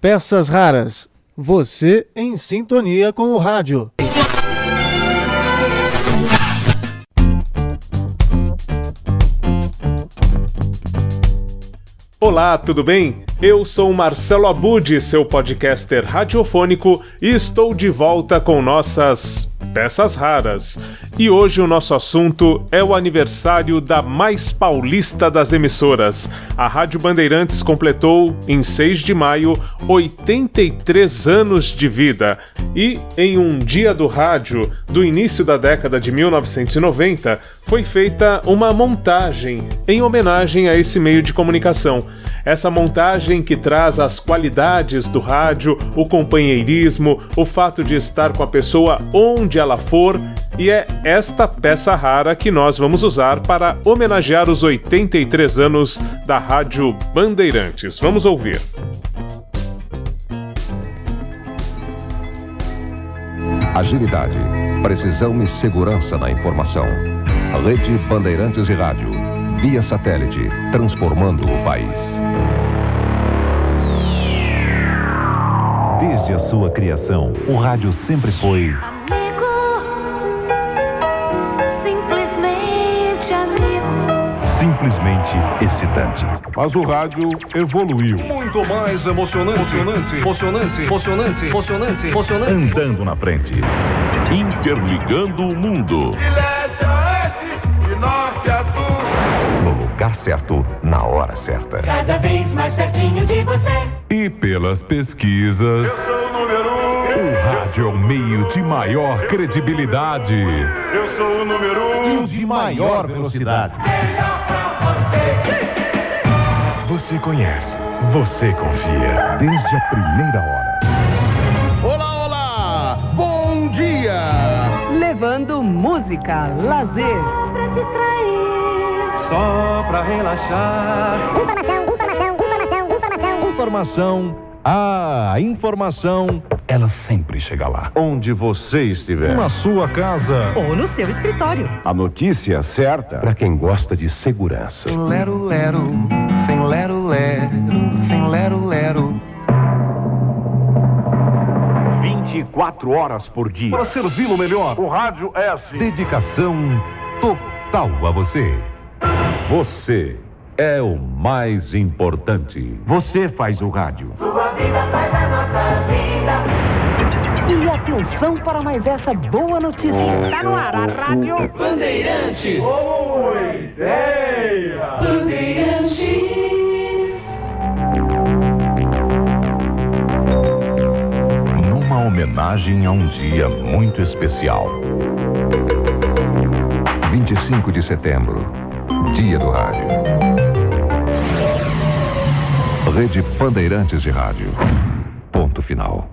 Peças raras. Você em sintonia com o rádio. Olá, tudo bem? Eu sou Marcelo Abud, seu podcaster radiofônico, e estou de volta com nossas peças raras. E hoje o nosso assunto é o aniversário da mais paulista das emissoras. A Rádio Bandeirantes completou, em 6 de maio, 83 anos de vida. E, em um dia do rádio, do início da década de 1990, foi feita uma montagem em homenagem a esse meio de comunicação. Essa montagem que traz as qualidades do rádio, o companheirismo, o fato de estar com a pessoa onde ela for, e é esta peça rara que nós vamos usar para homenagear os 83 anos da Rádio Bandeirantes. Vamos ouvir. Agilidade, precisão e segurança na informação. Rede Bandeirantes e Rádio. Via satélite, transformando o país. Desde a sua criação, o rádio sempre foi. Simplesmente excitante. Mas o rádio evoluiu. Muito mais emocionante, emocionante, emocionante, emocionante, emocionante, emocionante. Andando na frente. Interligando o mundo. De leste a oeste, de norte a sul. No lugar certo, na hora certa. Cada vez mais pertinho de você. E pelas pesquisas, rádio é o meio de maior credibilidade. Eu sou o número um. de maior velocidade. Você conhece, você confia. Desde a primeira hora. Olá, olá! Bom dia! levando música, lazer, Pra distrair. Só pra relaxar. Informação. Ah, a informação, ela sempre chega lá. Onde você estiver. Na sua casa. ou no seu escritório. A notícia certa para quem gosta de segurança. Sem lero, lero, sem lero, lero, sem lero, lero. 24 horas por dia. Para servi-lo melhor. O rádio é assim. Dedicação total a você. Você é o mais importante. Você faz o rádio. Sua vida faz a nossa vida. E atenção para mais essa boa notícia. Está no ar a rádio Bandeirantes. Boa ideia! Bandeirantes. Numa homenagem a um dia muito especial. 25 de setembro, Dia do Rádio. Rede Bandeirantes de Rádio. Ponto final.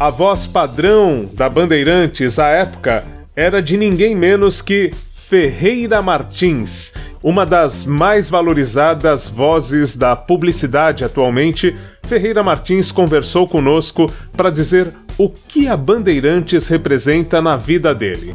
A voz padrão da Bandeirantes à época era de ninguém menos que Ferreira Martins, uma das mais valorizadas vozes da publicidade atualmente. Ferreira Martins conversou conosco para dizer o que a Bandeirantes representa na vida dele.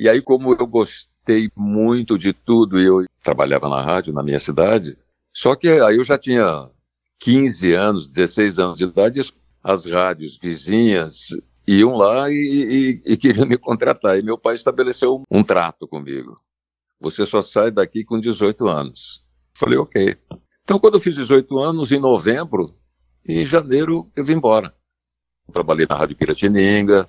E aí, como eu gostei muito de tudo, e eu trabalhava na rádio na minha cidade, só que aí eu já tinha 15 anos, 16 anos de idade, as rádios vizinhas iam lá e, e, e queriam me contratar. E meu pai estabeleceu um trato comigo. Você só sai daqui com 18 anos. Falei, ok. Então, quando eu fiz 18 anos, em novembro, em janeiro eu vim embora. Trabalhei na Rádio Piratininga,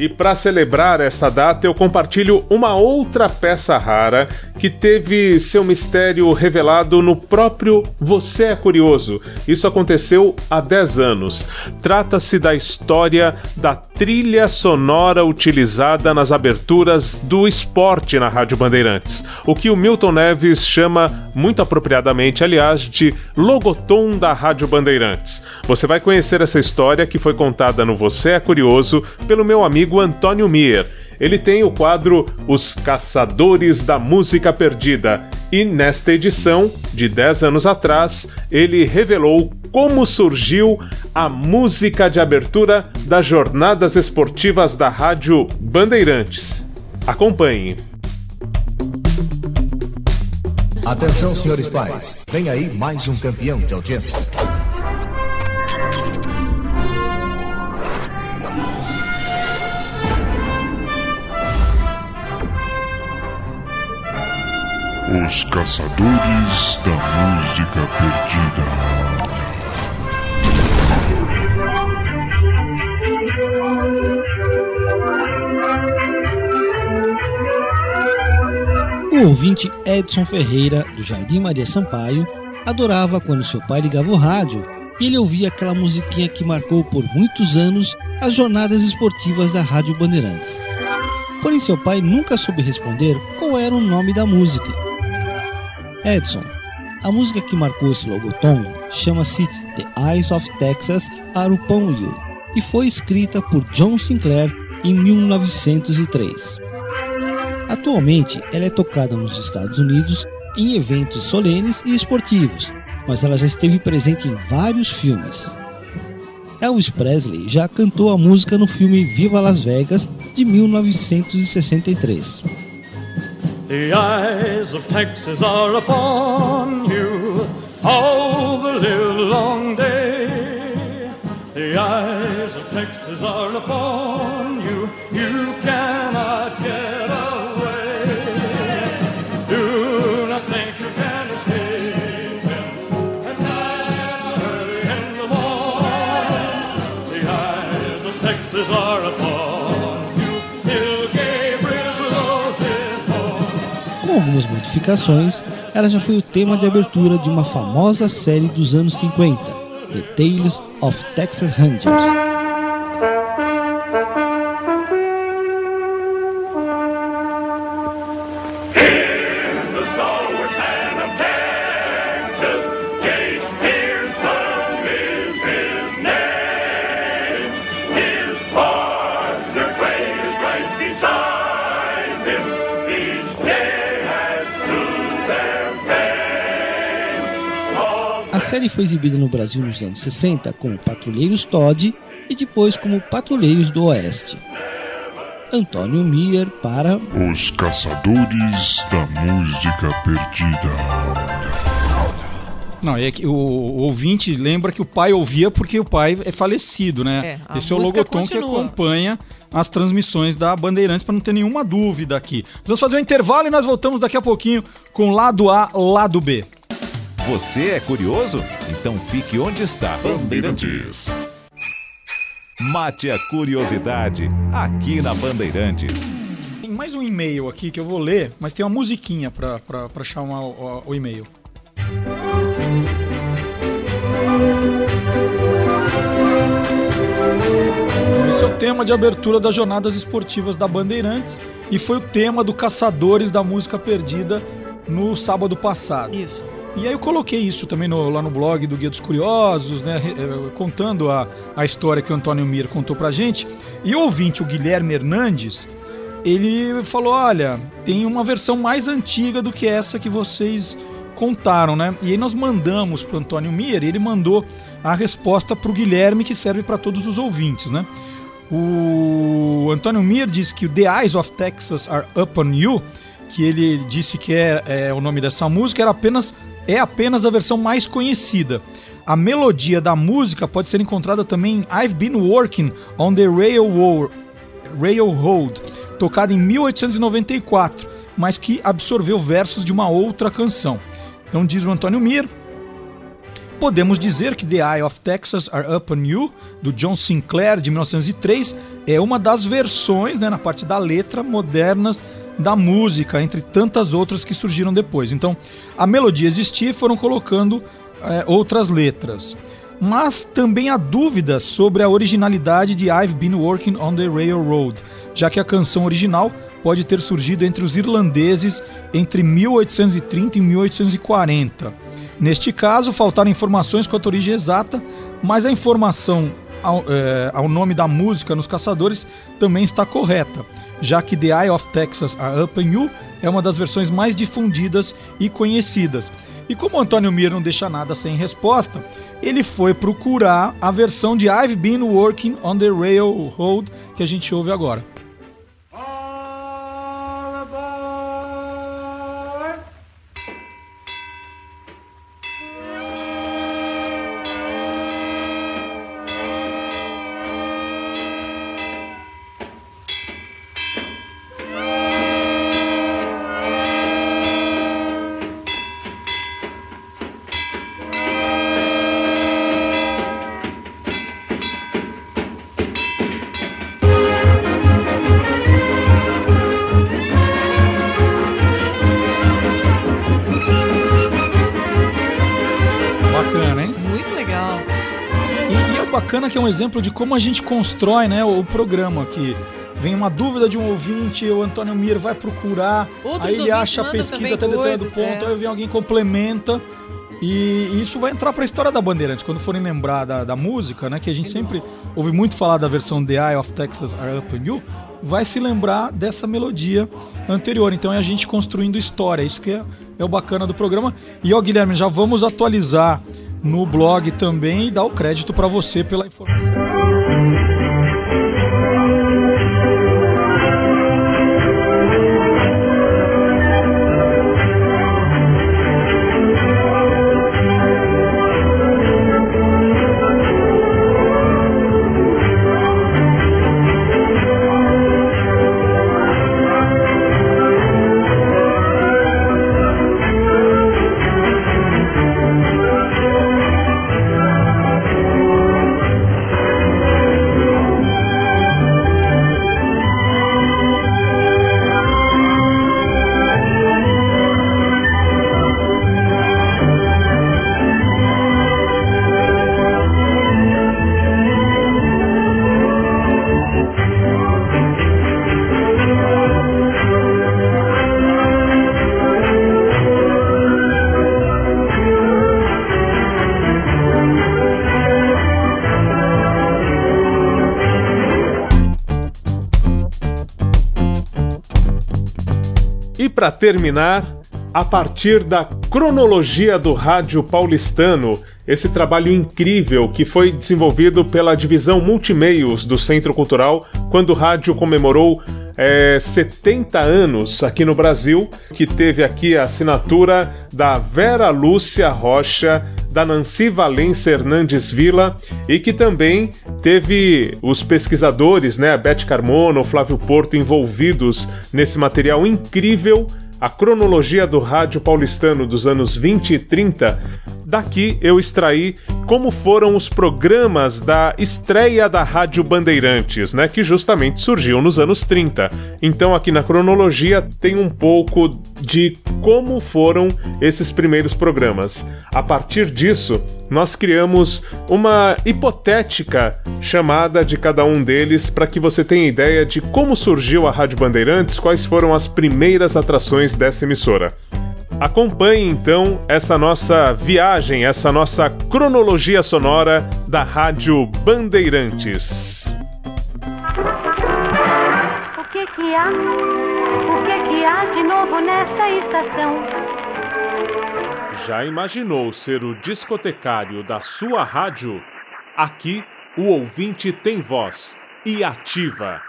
E para celebrar essa data, eu compartilho uma outra peça rara que teve seu mistério revelado no próprio Você é Curioso. Isso aconteceu há 10 anos. Trata-se da história da trilha sonora utilizada nas aberturas do esporte na Rádio Bandeirantes, o que o Milton Neves chama, muito apropriadamente, aliás, de logotom da Rádio Bandeirantes. Você vai conhecer essa história que foi contada no Você é Curioso pelo meu amigo Antônio Mier. Ele tem o quadro Os Caçadores da Música Perdida e nesta edição, de 10 anos atrás, ele revelou como surgiu a música de abertura das jornadas esportivas da Rádio Bandeirantes. Acompanhe. Atenção, senhores pais. Vem aí mais um campeão de audiência. Os Caçadores da Música Perdida. O ouvinte Edson Ferreira, do Jardim Maria Sampaio, adorava quando seu pai ligava o rádio e ele ouvia aquela musiquinha que marcou por muitos anos as jornadas esportivas da Rádio Bandeirantes. Porém, seu pai nunca soube responder qual era o nome da música. Edson, a música que marcou esse logotom chama-se The Eyes of Texas Are Upon You e foi escrita por John Sinclair em 1903. Atualmente, ela é tocada nos Estados Unidos em eventos solenes e esportivos, mas ela já esteve presente em vários filmes. Elvis Presley já cantou a música no filme Viva Las Vegas de 1963. The eyes of Texas are upon you all the long day. The eyes of Texas are upon algumas modificações, ela já foi o tema de abertura de uma famosa série dos anos 50, The Tales of Texas Rangers. Foi exibida no Brasil nos anos 60 como Patrulheiros Todd e depois como Patrulheiros do Oeste. Antônio Mier para Os Caçadores da Música Perdida. Não, é que o, o ouvinte lembra que o pai ouvia porque o pai é falecido, né? É, Esse é o logotom que continua. acompanha as transmissões da Bandeirantes para não ter nenhuma dúvida aqui. Vamos fazer um intervalo e nós voltamos daqui a pouquinho com lado A, lado B. Você é curioso? Então fique onde está. Bandeirantes. Mate a curiosidade aqui na Bandeirantes. Tem mais um e-mail aqui que eu vou ler, mas tem uma musiquinha para chamar o, o- o e-mail. Esse é o tema de abertura das jornadas esportivas da Bandeirantes e foi o tema do Caçadores da Música Perdida no sábado passado. Isso. E aí eu coloquei isso também no- lá no blog do Guia dos Curiosos, né, eh, contando a, a história que o Antônio Mir contou pra gente. E o ouvinte, o Guilherme Hernandes, ele falou: olha, tem uma versão mais antiga do que essa que vocês contaram, né? E aí nós mandamos pro Antônio Mir, e ele mandou a resposta pro Guilherme, que serve para todos os ouvintes, né? O Antônio Mir disse que The Eyes of Texas Are Upon You, que ele disse que é, é o nome dessa música, era apenas, é apenas a versão mais conhecida. A melodia da música pode ser encontrada também em I've Been Working on the Railroad, Railroad tocada em 1894, mas que absorveu versos de uma outra canção. Então diz o Antônio Mir, podemos dizer que The Eye of Texas Are Up on You, do John Sinclair, de 1903, é uma das versões, né, na parte da letra, modernas da música, entre tantas outras que surgiram depois. Então, a melodia existia e foram colocando é, outras letras. Mas também há dúvidas sobre a originalidade de I've Been Working on the Railroad, já que a canção original pode ter surgido entre os irlandeses entre 1830 e 1840. Neste caso, faltaram informações quanto à origem exata, mas a informação ao, é, ao, nome da música nos caçadores também está correta, já que The Eye of Texas Are Up in You é uma das versões mais difundidas e conhecidas. E como Antônio Mir não deixa nada sem resposta, ele foi procurar a versão de I've Been Working on the Railroad que a gente ouve agora. Exemplo de como a gente constrói né, o programa aqui. Vem uma dúvida de um ouvinte, o Antônio Mir vai procurar, Outros aí ele acha a pesquisa até determinado ponto, é. aí vem alguém complementa. E isso vai entrar para a história da Bandeirantes. Quando forem lembrar da, da, música, né? Que a gente sempre ouve muito falar da versão The Eye of Texas Are Up on You, vai se lembrar dessa melodia anterior. Então é a gente construindo história. Isso que é, é o bacana do programa. E ó, Guilherme, já vamos atualizar no blog também e dar o crédito para você pela informação. Para terminar, a partir da cronologia do rádio paulistano, esse trabalho incrível que foi desenvolvido pela divisão Multimeios do Centro Cultural quando o rádio comemorou é, 70 anos aqui no Brasil, que teve aqui a assinatura da Vera Lúcia Rocha, da Nancy Valência Hernandes Vila e que também teve os pesquisadores, né, a Beth Carmona, o Flávio Porto envolvidos nesse material incrível a cronologia do rádio paulistano dos anos 20 e 30, daqui eu extraí como foram os programas da estreia da Rádio Bandeirantes, né, que justamente surgiu nos anos 30. Então aqui na cronologia tem um pouco de como foram esses primeiros programas. A partir disso, nós criamos uma hipotética chamada de cada um deles para que você tenha ideia de como surgiu a Rádio Bandeirantes, quais foram as primeiras atrações dessa emissora. Acompanhe então essa nossa viagem, essa nossa cronologia sonora da Rádio Bandeirantes. O que que há? Há de novo nesta estação? Já imaginou ser o discotecário da sua rádio? Aqui o ouvinte tem voz e ativa.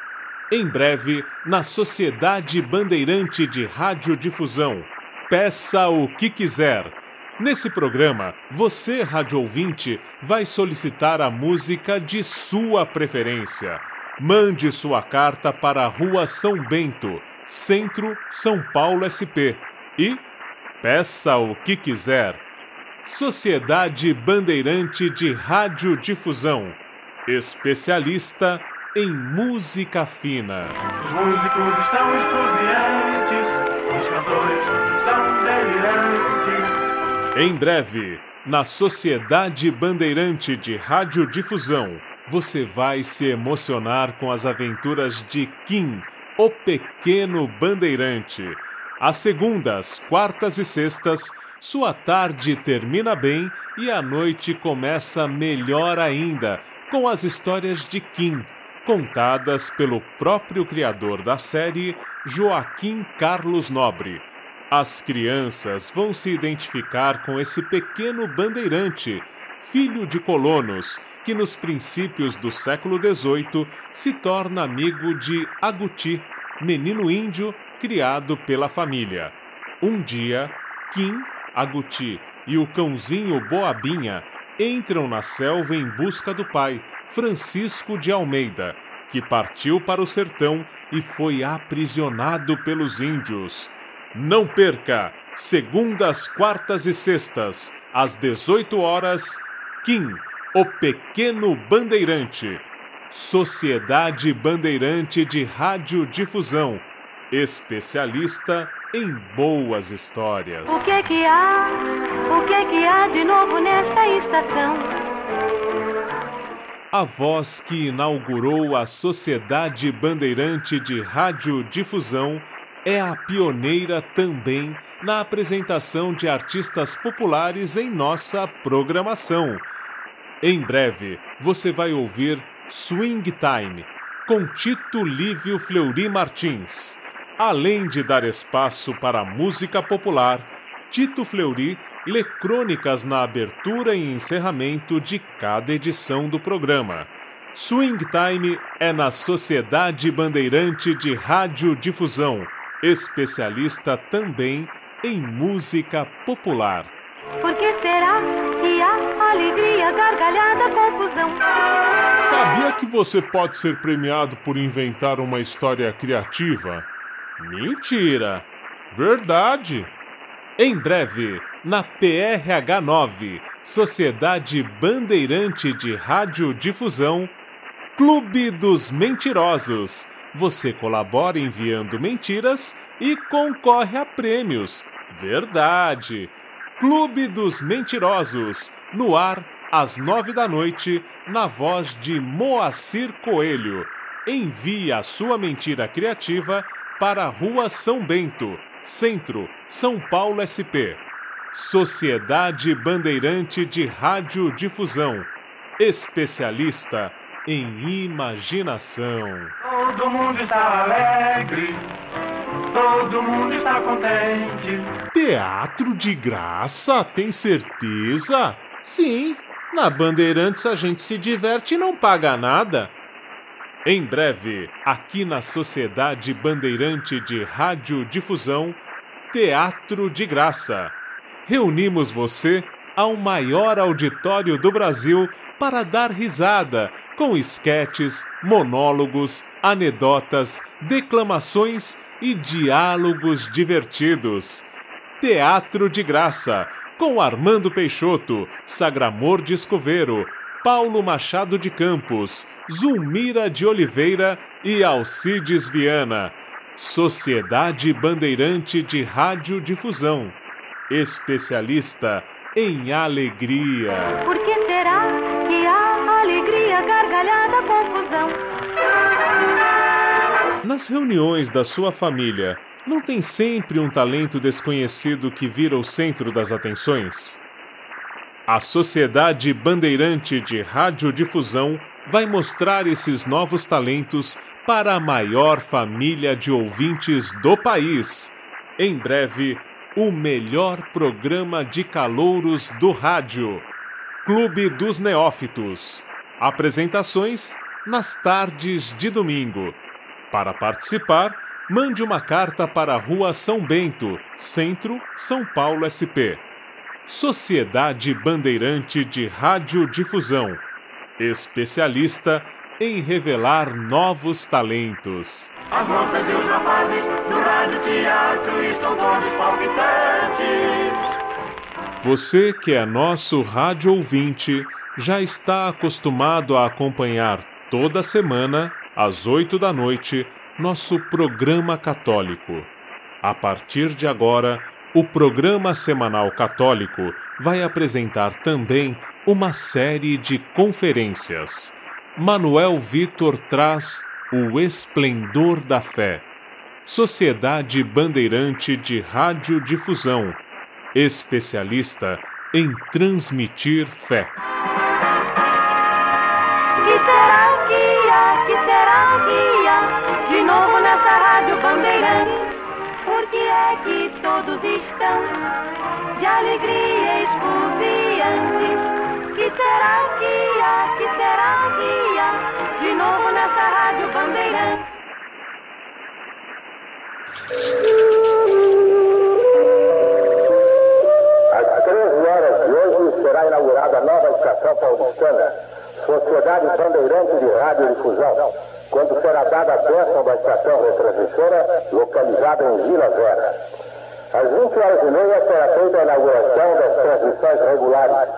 Em breve, na Sociedade Bandeirante de Radiodifusão Peça o que quiser. Nesse programa, você, rádio ouvinte, vai solicitar a música de sua preferência. Mande sua carta para a Rua São Bento, Centro, São Paulo SP. E peça o que quiser. Sociedade Bandeirante de Radiodifusão, especialista em música fina. Os músicos estão estudiantes, os cantores estão delirantes. Em breve, na Sociedade Bandeirante de Radiodifusão, você vai se emocionar com as aventuras de Kim, o Pequeno Bandeirante. Às segundas, quartas e sextas, sua tarde termina bem e a noite começa melhor ainda, com as histórias de Kim, contadas pelo próprio criador da série, Joaquim Carlos Nobre. As crianças vão se identificar com esse pequeno bandeirante, filho de colonos, que nos princípios do século XVIII se torna amigo de Aguti, menino índio criado pela família. Um dia, Kim, Aguti e o cãozinho Boabinha entram na selva em busca do pai, Francisco de Almeida, que partiu para o sertão e foi aprisionado pelos índios. Não perca! Segundas, quartas e sextas, às 18 horas, Kim, o Pequeno Bandeirante. Sociedade Bandeirante de Radiodifusão, especialista em boas histórias. O que é que há? O que é que há de novo nesta estação? A voz que inaugurou a Sociedade Bandeirante de Radiodifusão é a pioneira também na apresentação de artistas populares em nossa programação. Em breve, você vai ouvir Swing Time, com Tito Lívio Fleury Martins. Além de dar espaço para música popular, Tito Fleury lê crônicas na abertura e encerramento de cada edição do programa. Swing Time é na Sociedade Bandeirante de Radiodifusão, especialista também em música popular. Por que será alegria, gargalhada, confusão? Sabia que você pode ser premiado por inventar uma história criativa? Mentira! Verdade! Em breve, na PRH 9, Sociedade Bandeirante de Radiodifusão, Clube dos Mentirosos. Você colabora enviando mentiras e concorre a prêmios. Verdade! Clube dos Mentirosos, no ar às nove da noite, na voz de Moacir Coelho. Envie a sua mentira criativa para a Rua São Bento, Centro, São Paulo SP. Sociedade Bandeirante de Radiodifusão. Especialista em imaginação. Todo mundo está alegre, todo mundo está contente. Teatro de graça, tem certeza? Sim, na Bandeirantes a gente se diverte e não paga nada. Em breve, aqui na Sociedade Bandeirante de Radiodifusão, Teatro de Graça. Reunimos você ao maior auditório do Brasil para dar risada com esquetes, monólogos, anedotas, declamações e diálogos divertidos. Teatro de Graça, com Armando Peixoto, Sagramor de Escoveiro, Paulo Machado de Campos, Zulmira de Oliveira e Alcides Viana. Sociedade Bandeirante de Radiodifusão. Especialista em alegria. Por que será que há alegria, gargalhada, confusão? Nas reuniões da sua família, não tem sempre um talento desconhecido que vira o centro das atenções? A Sociedade Bandeirante de Radiodifusão vai mostrar esses novos talentos para a maior família de ouvintes do país. Em breve, o melhor programa de calouros do rádio. Clube dos Neófitos. Apresentações nas tardes de domingo. Para participar, mande uma carta para a Rua São Bento, Centro, São Paulo SP. Sociedade Bandeirante de Radiodifusão. Especialista em revelar novos talentos. As moças e os rapazes do rádio teatro estão todos palpitantes. Você que é nosso rádio ouvinte já está acostumado a acompanhar toda semana, às oito da noite, nosso programa católico. A partir de agora, o programa semanal católico vai apresentar também uma série de conferências. Manuel Vitor traz o Esplendor da Fé. Sociedade Bandeirante de Radiodifusão, especialista em transmitir fé. Que é que todos estão de alegria exuviantes? Que será que há, que será que há de novo nessa rádio Bandeirante? Às 13 horas de hoje será inaugurada a nova estação paulistana, Sociedade Bandeirante de Radiodifusão, quando será dada a bênção estação retransmissora, localizada em Vila Vera. Às 20 horas e meia será feita a inauguração das transmissões regulares,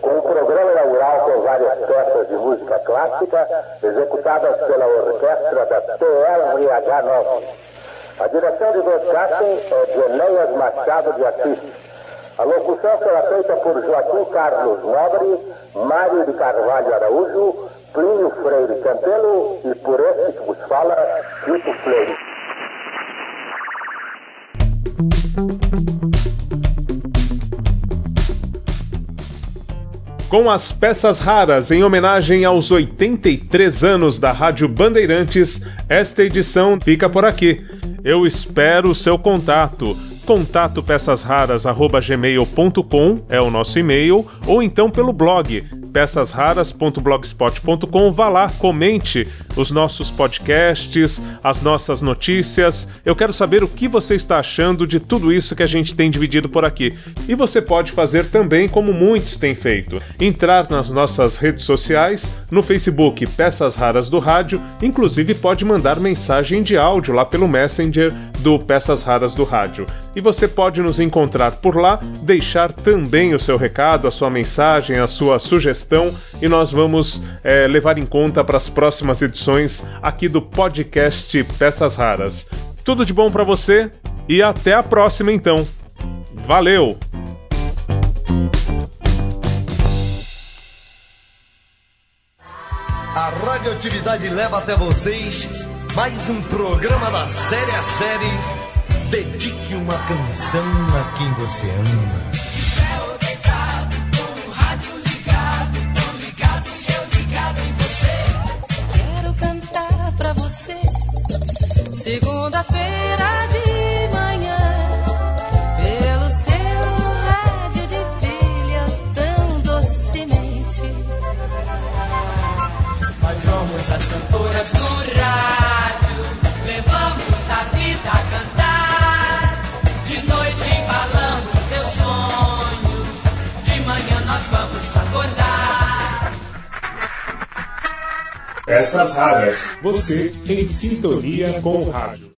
com um programa inaugural com várias peças de música clássica executadas pela orquestra da TLRH 9. A direção de broadcasting é de Enéas Machado de Assis. A locução será feita por Joaquim Carlos Nobre, Mário de Carvalho Araújo, Plínio Freire Campelo e por esse que vos fala, Tito Freire. Com as peças raras em homenagem aos 83 anos da Rádio Bandeirantes, esta edição fica por aqui. Eu espero o seu contato. Contato peçasraras@gmail.com é o nosso e-mail ou então pelo blog peçasraras.blogspot.com. Vá lá, comente os nossos podcasts, as nossas notícias. Eu quero saber o que você está achando de tudo isso que a gente tem dividido por aqui. E você pode fazer também como muitos têm feito: entrar nas nossas redes sociais, no Facebook Peças Raras do Rádio, inclusive pode mandar mensagem de áudio lá pelo Messenger do Peças Raras do Rádio. E você pode nos encontrar por lá, deixar também o seu recado, a sua mensagem, a sua sugestão e nós vamos é, levar em conta para as próximas edições aqui do podcast Peças Raras. Tudo de bom para você e até a próxima então. Valeu! A radioatividade leva até vocês mais um programa da série a série. Dedique uma canção a quem você ama. Segunda-feira de Peças Raras, você em sintonia com o rádio.